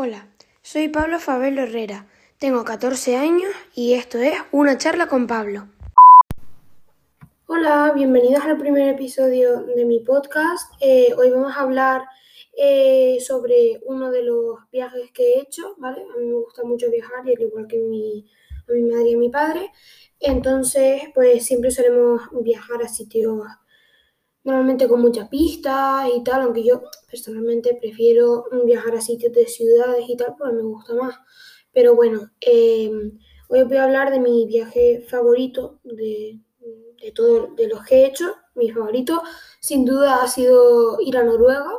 Hola, soy Pablo Fabelo Herrera, tengo 14 años y esto es Una charla con Pablo. Hola, bienvenidos al primer episodio de mi podcast. Eh, hoy vamos a hablar eh, sobre uno de los viajes que he hecho, ¿vale? A mí me gusta mucho viajar, y al igual que mi, a mi madre y a mi padre. Entonces, pues siempre solemos viajar a sitios normalmente con mucha pista y tal, aunque yo personalmente prefiero viajar a sitios de ciudades y tal, porque me gusta más. Pero bueno, em, hoy os voy a hablar de mi viaje favorito de, de todos de los que he hecho. Mi favorito, sin duda, ha sido ir a Noruega.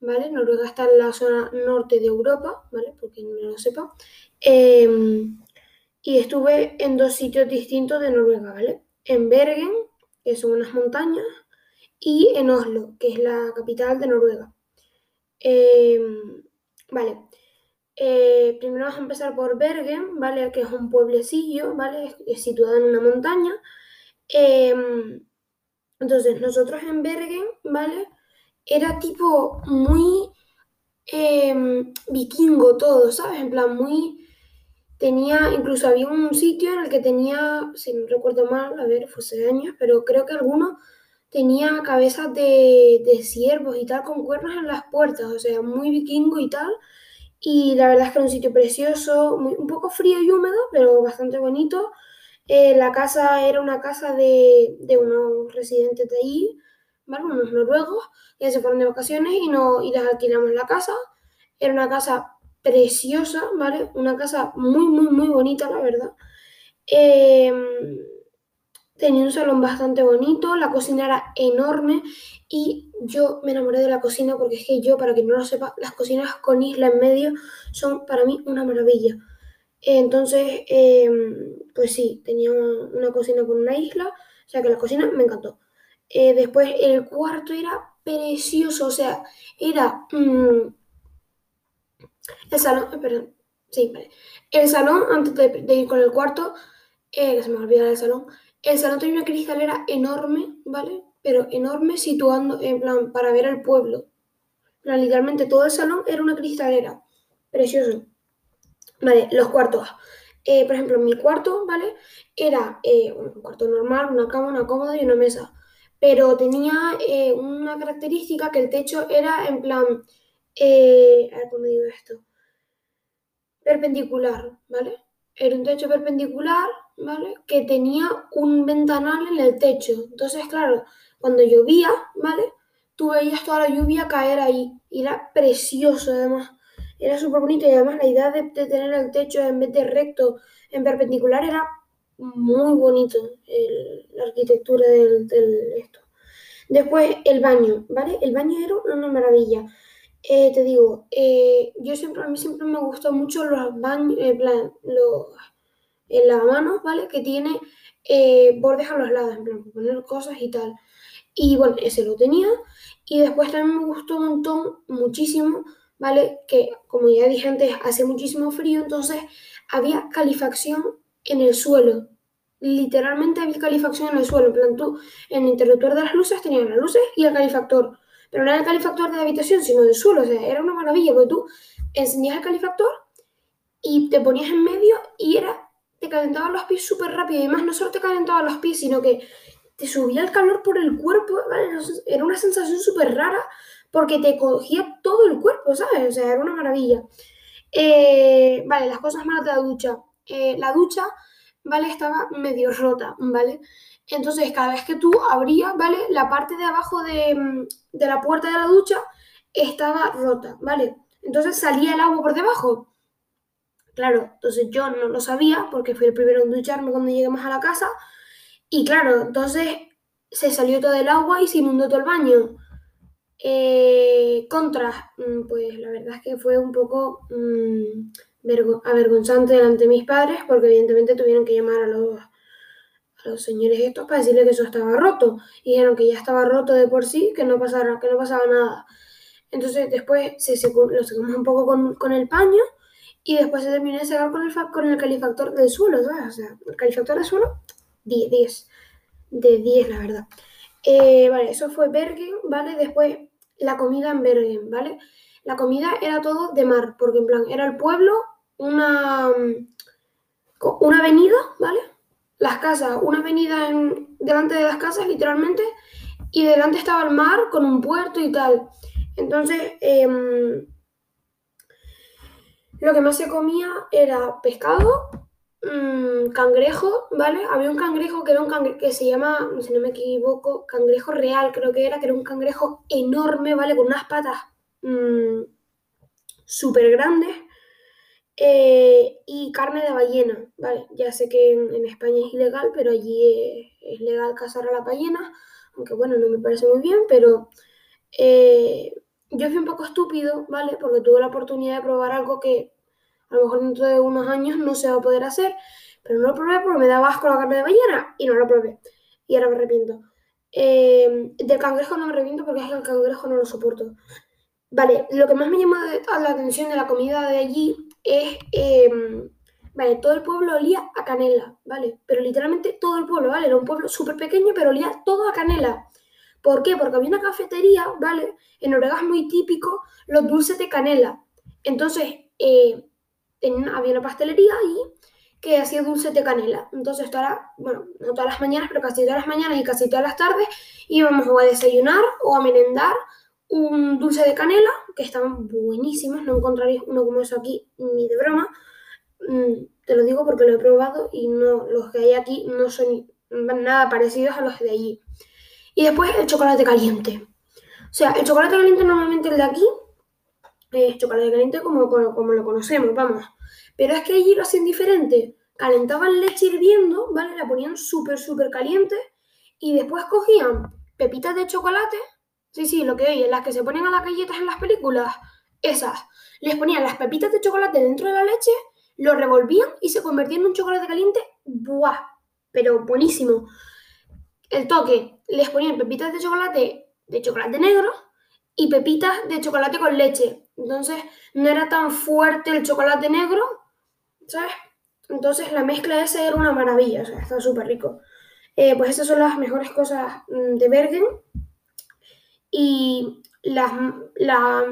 ¿Vale? Noruega está en la zona norte de Europa, ¿vale? Porque no lo sepa. Em, y estuve en dos sitios distintos de Noruega, ¿vale? En Bergen, que son unas montañas, y en Oslo, que es la capital de Noruega. Em, vale. Eh, primero vamos a empezar por Bergen, ¿vale? Que es un pueblecillo, ¿vale? Es situado en una montaña. Em, entonces, nosotros en Bergen, ¿vale? Era tipo muy em, vikingo todo, ¿sabes? En plan, muy... Tenía, incluso había un sitio en el que tenía, si no recuerdo mal, a ver, fue hace años, pero creo que alguno tenía cabezas de, de ciervos y tal, con cuernos en las puertas, o sea, muy vikingo y tal. Y la verdad es que era un sitio precioso, muy, un poco frío y húmedo, pero bastante bonito. Eh, la casa era una casa de, de, unos residentes de ahí, ¿vale? Unos noruegos, que se fueron de vacaciones y, no, y les alquilamos la casa. Era una casa preciosa, ¿vale? Una casa muy, muy, muy bonita, la verdad. Eh, Tenía un salón bastante bonito, la cocina era enorme y yo me enamoré de la cocina porque es que yo, para quien no lo sepa, las cocinas con isla en medio son para mí una maravilla. Entonces, eh, pues sí, tenía una, cocina con una isla, o sea que la cocina me encantó. Eh, después el cuarto era precioso, o sea, era mmm, el salón, eh, perdón, sí, vale. El salón, antes de, de ir con el cuarto, eh, que se me olvidaba el salón, el salón tenía una cristalera enorme, ¿vale? Pero enorme situando, en plan, para ver el pueblo. literalmente todo el salón era una cristalera. Precioso. Vale, los cuartos. Eh, por ejemplo, mi cuarto, ¿vale? Era eh, un cuarto normal, una cama, una cómoda y una mesa. Pero tenía eh, una característica que el techo era en plan... a ver cómo digo esto. Perpendicular, ¿vale? Era un techo perpendicular ¿vale? Que tenía un ventanal en el techo. Entonces, claro, cuando llovía, ¿vale? Tú veías toda la lluvia caer ahí. Y era precioso, además. Era súper bonito. Y además la idea de, tener el techo en vez de recto, en perpendicular, era muy bonito. La arquitectura del, esto. Después, el baño, ¿vale? El baño era una maravilla. Eh, te digo, eh, yo siempre, a mí siempre me gustó mucho los baños, en plan, los en la mano, ¿vale? Que tiene eh, bordes a los lados, en plan, poner cosas y tal. Y bueno, ese lo tenía. Y después también me gustó un montón, muchísimo, ¿vale? Que como ya dije antes, hace muchísimo frío, entonces había calefacción en el suelo. Literalmente había calefacción en el suelo. En plan, tú, en el interruptor de las luces tenías las luces y el calefactor. Pero no era el calefactor de la habitación, sino del suelo. O sea, era una maravilla, porque tú encendías el calefactor y te ponías en medio y era te calentaban los pies súper rápido. Y además, no solo te calentaban los pies, sino que te subía el calor por el cuerpo. ¿vale? Era una sensación súper rara porque te cogía todo el cuerpo, ¿sabes? O sea, era una maravilla. Eh, vale, las cosas malas de la ducha. Eh, la ducha, ¿vale? Estaba medio rota, ¿vale? Entonces, cada vez que tú abrías, ¿vale? La parte de abajo de, de la puerta de la ducha estaba rota, ¿vale? Entonces salía el agua por debajo. Claro, entonces yo no lo sabía porque fui el primero en ducharme cuando lleguemos a la casa. Y claro, entonces se salió todo el agua y se inundó todo el baño. Eh, contra, mm, pues la verdad es que fue un poco mmm, avergonzante delante de mis padres porque evidentemente tuvieron que llamar a los, a los señores estos para decirle que eso estaba roto. Y dijeron que ya estaba roto de por sí, que no, pasara, que no pasaba nada. Entonces después se secó, lo secamos un poco con, con el paño y después se terminó de secar con el, con el calefactor del suelo, ¿sabes? O sea, el calefactor del suelo, 10, 10. De 10, la verdad. Eh, vale, eso fue Bergen, ¿vale? Después la comida en Bergen, ¿vale? la comida era todo de mar, porque en plan, era el pueblo, una, una avenida, ¿vale? Las casas, una avenida en, delante de las casas, literalmente, y delante estaba el mar con un puerto y tal. Entonces, em, lo que más se comía era pescado, mmm, cangrejo, ¿vale? Había un cangrejo que era un cangrejo que se llama, si no me equivoco, cangrejo real, creo que era, que era un cangrejo enorme, ¿vale? Con unas patas mmm, súper grandes. Eh, y carne de ballena, ¿vale? Ya sé que en, España es ilegal, pero allí es, legal cazar a la ballena, aunque bueno, no me parece muy bien, pero eh, yo fui un poco estúpido, ¿vale? Porque tuve la oportunidad de probar algo que a lo mejor dentro de unos años no se va a poder hacer, pero no lo probé porque me daba asco la carne de ballena y no lo probé. Y ahora me arrepiento. Eh, del cangrejo no me arrepiento porque es que el cangrejo no lo soporto. Vale, lo que más me llamó la atención de la comida de allí es, em, vale, todo el pueblo olía a canela, ¿vale? Pero literalmente todo el pueblo, ¿vale? Era un pueblo súper pequeño, pero olía todo a canela. ¿Por qué? Porque había una cafetería, ¿vale? En Noruega es muy típico los dulces de canela. Entonces, eh, había una pastelería ahí que hacía dulces de canela. Entonces, bueno, no todas las mañanas, pero casi todas las mañanas y casi todas las tardes íbamos a desayunar o a merendar un dulce de canela, que estaban buenísimos, no encontraréis uno como eso aquí ni de broma. Mm, te lo digo porque lo he probado y no, los que hay aquí no son nada parecidos a los de allí. Y después el chocolate caliente. O sea, el chocolate caliente normalmente el de aquí chocolate caliente como, como, lo conocemos, vamos. Pero es que allí lo hacían diferente. Calentaban leche hirviendo, ¿vale? La ponían súper, súper caliente y después cogían pepitas de chocolate. Sí, sí, lo que oye, las que se ponen a las galletas en las películas, esas. Les ponían las pepitas de chocolate dentro de la leche, lo revolvían y se convertía en un chocolate caliente. ¡Buah! Pero buenísimo. El toque, les ponían pepitas de chocolate de chocolate negro y pepitas de chocolate con leche. Entonces no era tan fuerte el chocolate negro, ¿sabes? Entonces la mezcla esa era una maravilla, o sea, estaba súper rico. Eh, pues esas son las mejores cosas mm, de Bergen. Y la, la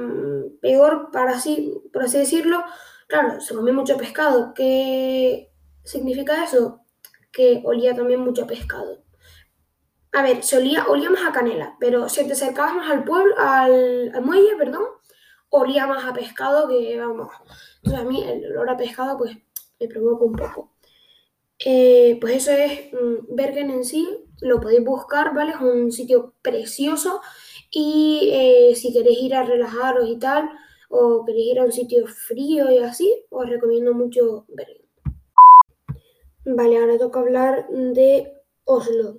peor, para así, por así decirlo, claro, se comía mucho pescado. ¿Qué significa eso? Que olía también mucho pescado. A ver, se olía, olía más a canela, pero si te acercabas más al pueblo, al, muelle, perdón, olía más a pescado que, vamos. Entonces a mí el olor a pescado, pues, me provoca un poco. Eh, pues eso es mm, Bergen en sí, lo podéis buscar, ¿vale? Es un sitio precioso y eh, si queréis ir a relajaros y tal, o queréis ir a un sitio frío y así, os recomiendo mucho Bergen. Vale, ahora toca hablar de Oslo.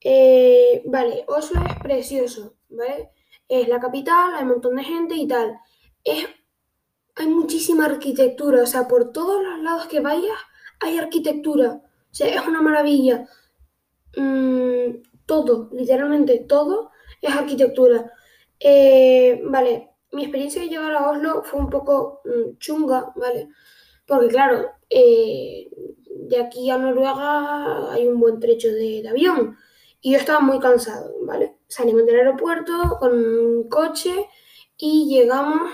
Eh, vale, Oslo es precioso, ¿vale? Es la capital, hay un montón de gente y tal. Es, hay muchísima arquitectura, o sea, por todos los lados que vayas hay arquitectura. O sea, es una maravilla. Mm, todo, literalmente todo es arquitectura. Eh, vale, mi experiencia de llegar a Oslo fue un poco mm, chunga, ¿vale? Porque claro, eh, de aquí a Noruega hay un buen trecho de avión. Y yo estaba muy cansado, ¿vale? Salimos del aeropuerto con un coche y llegamos,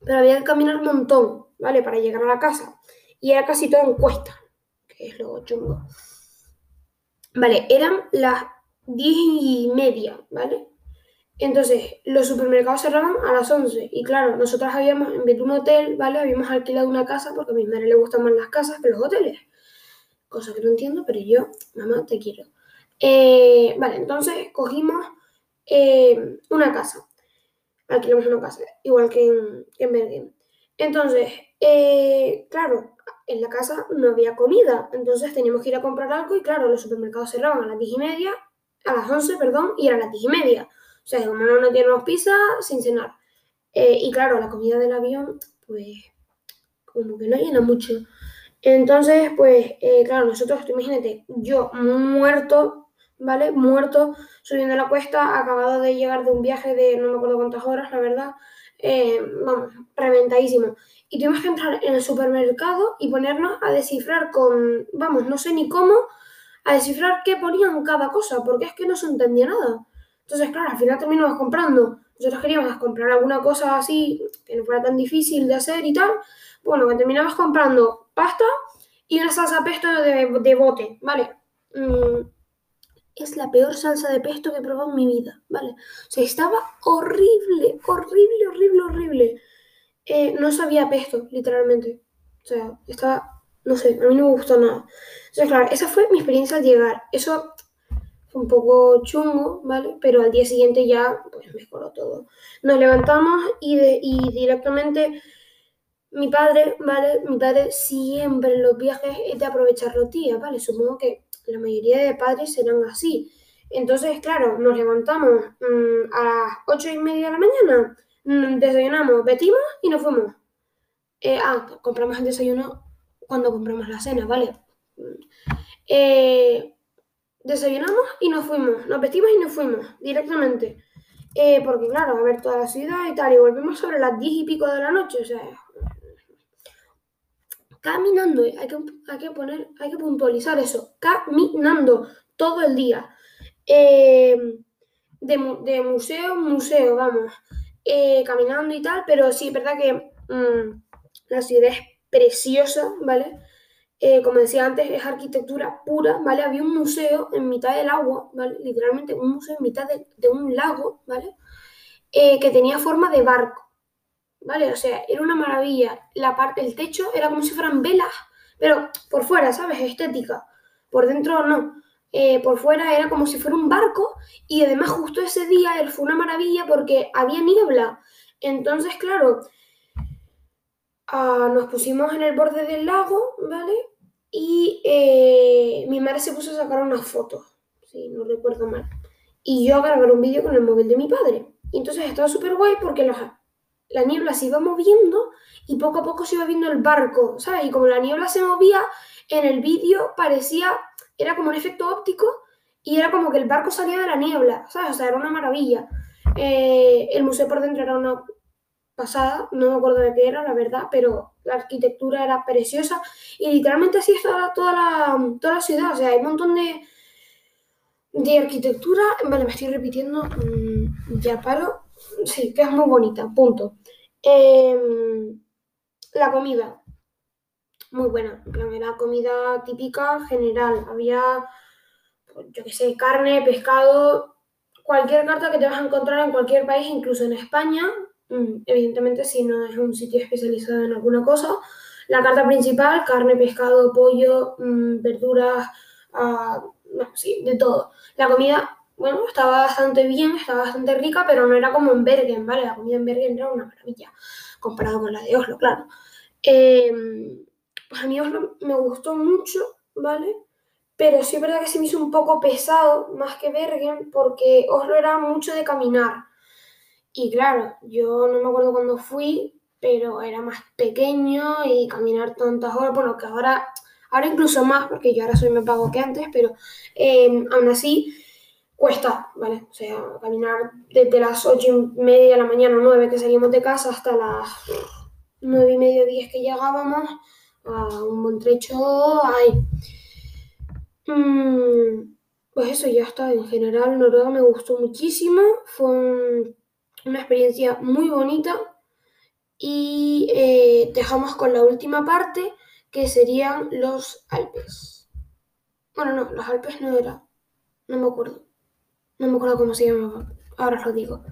pero había que caminar un montón, ¿vale? Para llegar a la casa. Y era casi todo en cuesta, que es lo chungo. Vale, eran las diez y media, ¿vale? Entonces, los supermercados cerraban a las 11. Y claro, nosotros habíamos, en vez de un hotel, ¿vale? Habíamos alquilado una casa porque a mi madre le gustan más las casas que los hoteles. Cosa que no entiendo, pero yo, mamá, te quiero. Eh, vale, entonces cogimos eh, una casa. Alquilamos una casa, igual que en, en Bergen. Entonces, eh, claro, en la casa no había comida, entonces teníamos que ir a comprar algo y claro, los supermercados cerraban a las 10 y media, a las 11, perdón, y a las 10 y media. O sea, como no, no teníamos pizza, sin cenar. y claro, la comida del avión, pues, como que no llena mucho. Entonces, pues, claro, nosotros, imagínate, yo muerto ¿vale? Muerto, subiendo la cuesta, acabado de llegar de un viaje de no me acuerdo cuántas horas, la verdad, eh, vamos, reventadísimo. Y tuvimos que entrar en el supermercado y ponernos a descifrar con, vamos, no sé ni cómo, a descifrar qué ponían cada cosa, porque es que no se entendía nada. Entonces, claro, al final terminamos comprando nosotros queríamos comprar alguna cosa así que no fuera tan difícil de hacer y tal. Bueno, que terminamos comprando pasta y una salsa pesto de, bote, ¿vale? Mm, es la peor salsa de pesto que he probado en mi vida, ¿vale? O sea, estaba horrible, horrible, horrible, horrible. Eh, no sabía pesto, literalmente. O sea, estaba, no sé, a mí no me gustó nada. Entonces, claro, esa fue mi experiencia al llegar. Eso fue un poco chungo, ¿vale? Pero al día siguiente ya, pues, mejoró todo. Nos levantamos y, y directamente mi padre, ¿vale? Mi padre siempre en los viajes es de aprovechar los días, ¿vale? Supongo que la mayoría de padres serán así. Entonces, claro, nos levantamos mm, a las ocho y media de la mañana, mm, desayunamos, vestimos y nos fuimos. Eh, ah, compramos el desayuno cuando compramos la cena, ¿vale? Eh, desayunamos y nos fuimos, nos vestimos y nos fuimos directamente. Eh, porque claro, a ver toda la ciudad y tal, y volvemos sobre las diez y pico de la noche, o sea, caminando, hay que, hay que poner, hay que puntualizar eso, caminando todo el día. Eh, de, museo en museo, vamos, eh, caminando y tal, pero sí, es verdad que mm, la ciudad es preciosa, ¿vale? Eh, como decía antes, es arquitectura pura, ¿vale? Había un museo en mitad del agua, ¿vale? Literalmente un museo en mitad de, de un lago, ¿vale? que tenía forma de barco. ¿Vale? O sea, era una maravilla. La parte, el techo era como si fueran velas, pero por fuera, ¿sabes? Estética. Por dentro no. Eh, por fuera era como si fuera un barco y además justo ese día fue una maravilla porque había niebla. Entonces, claro, ah, nos pusimos en el borde del lago, ¿vale? Y eh, mi madre se puso a sacar unas fotos, si no recuerdo mal. Y yo a grabar un vídeo con el móvil de mi padre. Y entonces estaba súper guay porque los, la niebla se iba moviendo y poco a poco se iba viendo el barco, ¿sabes? Y como la niebla se movía, en el vídeo parecía, era como un efecto óptico y era como que el barco salía de la niebla, ¿sabes? O sea, era una maravilla. Eh, el museo por dentro era una pasada, no me acuerdo de qué era, la verdad, pero la arquitectura era preciosa y literalmente así está toda la, toda la ciudad, o sea, hay un montón de, de arquitectura, vale, me estoy repitiendo, mm, ya paro, sí, que es muy bonita, punto. Em, la comida, muy buena. Era comida típica general. Había, pues, yo qué sé, carne, pescado, cualquier carta que te vas a encontrar en cualquier país, incluso en España. Mm, evidentemente, si no es un sitio especializado en alguna cosa. La carta principal, carne, pescado, pollo, mm, verduras, no, sí, de todo. La comida bueno, estaba bastante bien, estaba bastante rica, pero no era como en Bergen, ¿vale? La comida en Bergen era una maravilla, comparado con la de Oslo, claro. Em, pues a mí Oslo me gustó mucho, ¿vale? Pero sí es verdad que se me hizo un poco pesado, más que Bergen, porque Oslo era mucho de caminar. Y claro, yo no me acuerdo cuándo fui, pero era más pequeño y caminar tantas horas, bueno, que ahora, ahora incluso más, porque yo ahora soy más pago que antes, pero em, aún así cuesta, ¿vale? O sea, caminar desde las ocho y media de la mañana, nueve que salíamos de casa, hasta las nueve y media, diez que llegábamos, a un buen trecho ahí. Mm, pues eso ya está. En general, Noruega me gustó muchísimo. Fue una experiencia muy bonita. Y eh, dejamos con la última parte, que serían los Alpes. Bueno, no, los Alpes no era. No me acuerdo. No me acuerdo cómo se llamaba. Ahora os lo digo.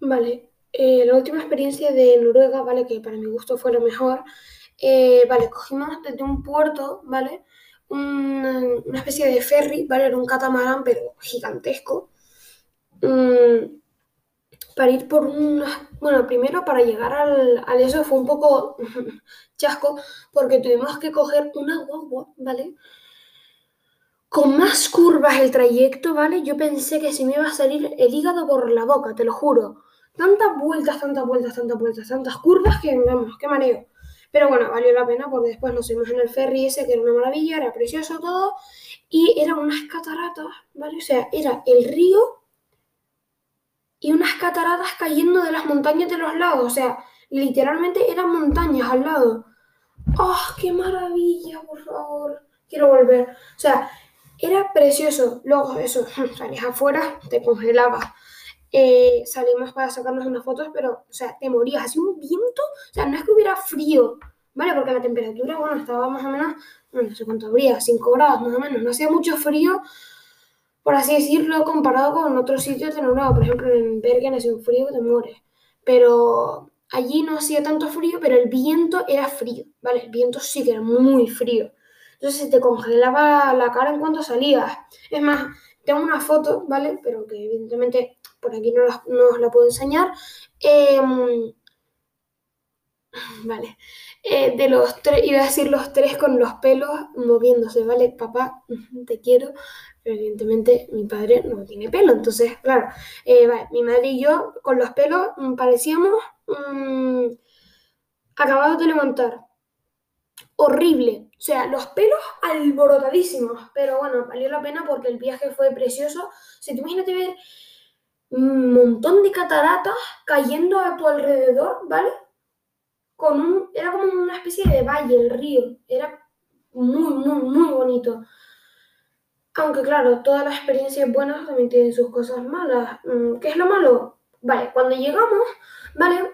Vale. Eh, la última experiencia de Noruega, ¿vale? Que para mi gusto fue lo mejor. Eh, vale, cogimos desde un puerto, ¿vale? Una, especie de ferry, ¿vale? Era un catamarán, pero gigantesco. Mm, para ir por una... Bueno, primero para llegar al, al, eso fue un poco chasco, porque tuvimos que coger una guagua, ¿vale? Con más curvas el trayecto, ¿vale? Yo pensé que se me iba a salir el hígado por la boca, te lo juro. Tantas vueltas, tantas vueltas, tantas vueltas, tantas curvas que, vamos, qué mareo. Pero bueno, valió la pena porque después nos fuimos en el ferry ese, que era una maravilla, era precioso todo. Y eran unas cataratas, ¿vale? O sea, era el río y unas cataratas cayendo de las montañas de los lados. O sea, literalmente eran montañas al lado. ¡Oh, qué maravilla, por favor! Quiero volver. O sea, era precioso. Luego, eso, salías afuera, te congelaba. eh, salimos para sacarnos unas fotos, pero, o sea, te morías, hacía un viento, o sea, no es que hubiera frío, ¿vale? Porque la temperatura, bueno, estaba más o menos, no sé cuánto habría, 5 grados más o menos, no hacía mucho frío, por así decirlo, comparado con otros sitios de Noruega, por ejemplo, en Bergen hacía un frío que te mueres, pero allí no hacía tanto frío, pero el viento era frío, ¿vale? El viento sí que era muy frío. Entonces se te congelaba la cara en cuanto salías. Es más, tengo una foto, ¿vale? Pero que evidentemente por aquí no, os la puedo enseñar. Em, vale. Eh, de los tres, iba a decir los tres con los pelos moviéndose, ¿vale? Papá, te quiero, pero evidentemente mi padre no tiene pelo, entonces, claro, eh, vale, mi madre y yo con los pelos mm, parecíamos mmm, acabados de levantar. Horrible, sea, los pelos alborotadísimos, pero bueno, valió la pena porque el viaje fue precioso. Si te imaginas ver un montón de cataratas cayendo a tu alrededor, ¿vale? Con un, era como una especie de valle, el río. Era muy, muy, muy bonito. Aunque claro, todas las experiencias buenas también tienen sus cosas malas. Mm, ¿Qué es lo malo? Vale, cuando llegamos, ¿vale?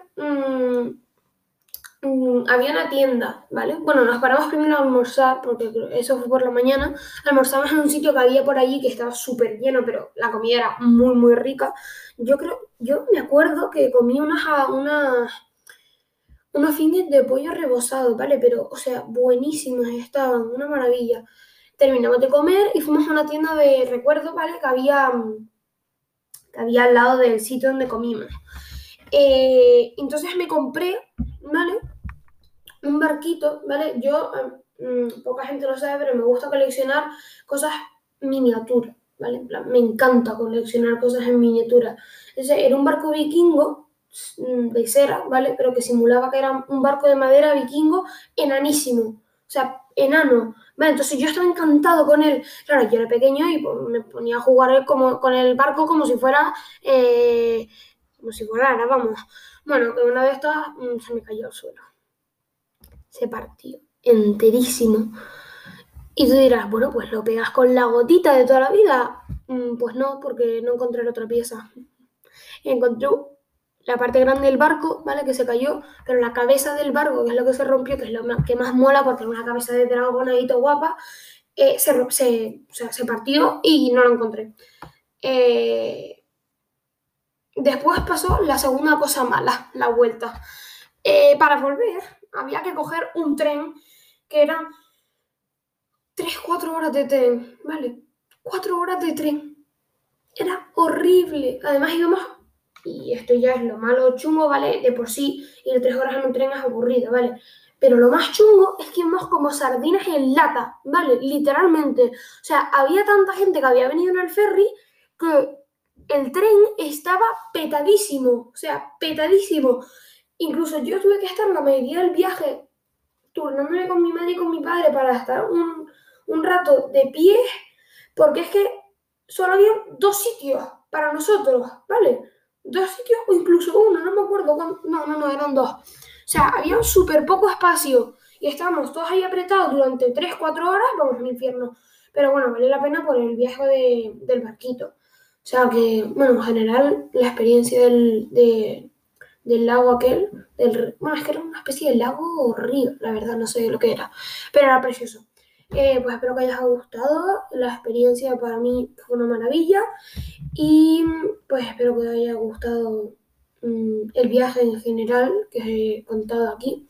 Mm, Mm, había una tienda, ¿vale? Bueno, nos paramos primero a almorzar, porque eso fue por la mañana. Almorzamos en un sitio que había por allí que estaba súper lleno, pero la comida era muy, muy rica. Yo creo, yo me acuerdo que comí unas, unas, unos fines de pollo rebozado, ¿vale? Pero, o sea, buenísimos estaban, una maravilla. Terminamos de comer y fuimos a una tienda de recuerdo, ¿vale? Que había, que había al lado del sitio donde comimos. Eh, entonces me compré, ¿vale? Un barquito, ¿vale? Yo, mm, poca gente lo sabe, pero me gusta coleccionar cosas miniaturas, ¿vale? me encanta coleccionar cosas en miniatura. Ese era un barco vikingo mm, de cera, ¿vale? Pero que simulaba que era un barco de madera vikingo enanísimo, o sea, enano. Vale, entonces yo estaba encantado con él. Claro, yo era pequeño y pues, me ponía a jugar como, con el barco como si fuera... Eh, como si volara, vamos. Bueno, que una de estas mm, se me cayó al suelo. Se partió enterísimo. Y tú dirás, bueno, pues lo pegas con la gotita de toda la vida. Mm, pues no, porque no encontré la otra pieza. Encontré la parte grande del barco, ¿vale? Que se cayó, pero la cabeza del barco, que es lo que se rompió, que es lo que más mola, porque es una cabeza de dragón ahí guapa, eh, se, se, partió y no lo encontré. Eh, Después pasó la segunda cosa mala, la vuelta. Eh, para volver había que coger un tren que eran 3-4 horas de tren, ¿vale? 4 horas de tren. Era horrible. Además íbamos, y esto ya es lo malo chungo, ¿vale? De por sí ir 3 horas en un tren es aburrido, ¿vale? Pero lo más chungo es que íbamos como sardinas en lata, ¿vale? Literalmente. O sea, había tanta gente que había venido en el ferry que el tren estaba petadísimo, o sea, petadísimo. Incluso yo tuve que estar la mayoría del viaje turnándome con mi madre y con mi padre para estar un, rato de pie, porque es que solo había dos sitios para nosotros, ¿vale? Dos sitios o incluso uno, no me acuerdo cuánto, no, no, no, eran dos. O sea, había súper poco espacio y estábamos todos ahí apretados durante 3-4 horas, vamos al infierno. Pero bueno, vale la pena por el viaje del barquito. O sea que, bueno, en general, la experiencia del, del lago aquel, del, bueno, es que era una especie de lago o río, la verdad, no sé lo que era, pero era precioso. Eh, pues espero que haya gustado, la experiencia para mí fue una maravilla y pues espero que haya gustado mm, el viaje en general que he contado aquí.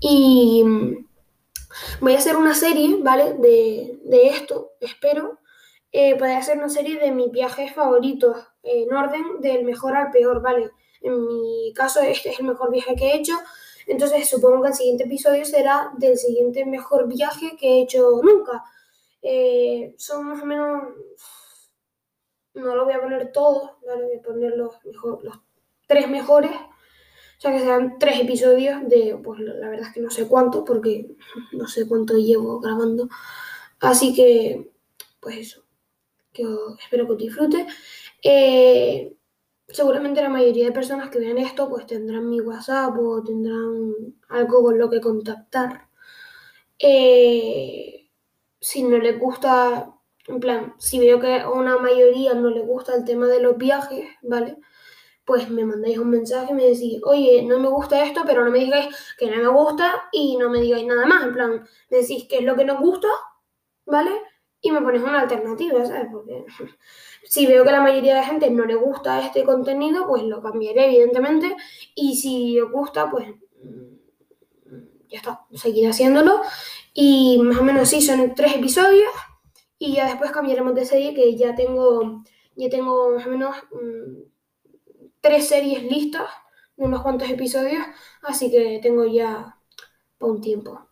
Y mm, voy a hacer una serie, ¿vale? De, de esto, espero eh, podría ser una serie de mis viajes favoritos, en orden del mejor al peor, ¿vale? En mi caso, este es el mejor viaje que he hecho, entonces supongo que el siguiente episodio será del siguiente mejor viaje que he hecho nunca. Eh, son más o menos, no lo voy a poner todos, ¿vale? Voy a poner los, mejor, los tres mejores. O sea que serán tres episodios de, pues la verdad es que no sé cuánto, porque no sé cuánto llevo grabando. Así que, pues eso que espero que disfrute. Eh, seguramente la mayoría de personas que vean esto pues tendrán mi WhatsApp o tendrán algo con lo que contactar. Eh, si no les gusta, en plan, si veo que a una mayoría no les gusta el tema de los viajes, ¿vale? pues me mandáis un mensaje y me decís, oye, no me gusta esto, pero no me digáis que no me gusta y no me digáis nada más. En plan, me decís qué es lo que nos gusta, ¿vale? Y me pones una alternativa, ¿sabes? Porque si veo que la mayoría de la gente no le gusta este contenido, pues lo cambiaré, evidentemente. Y si os gusta, pues mm, ya está, seguiré haciéndolo. Y más o menos sí, son tres episodios. Y ya después cambiaremos de serie, que ya tengo, ya tengo más o menos mmm, tres series listas unos cuantos episodios. Así que tengo ya para un tiempo.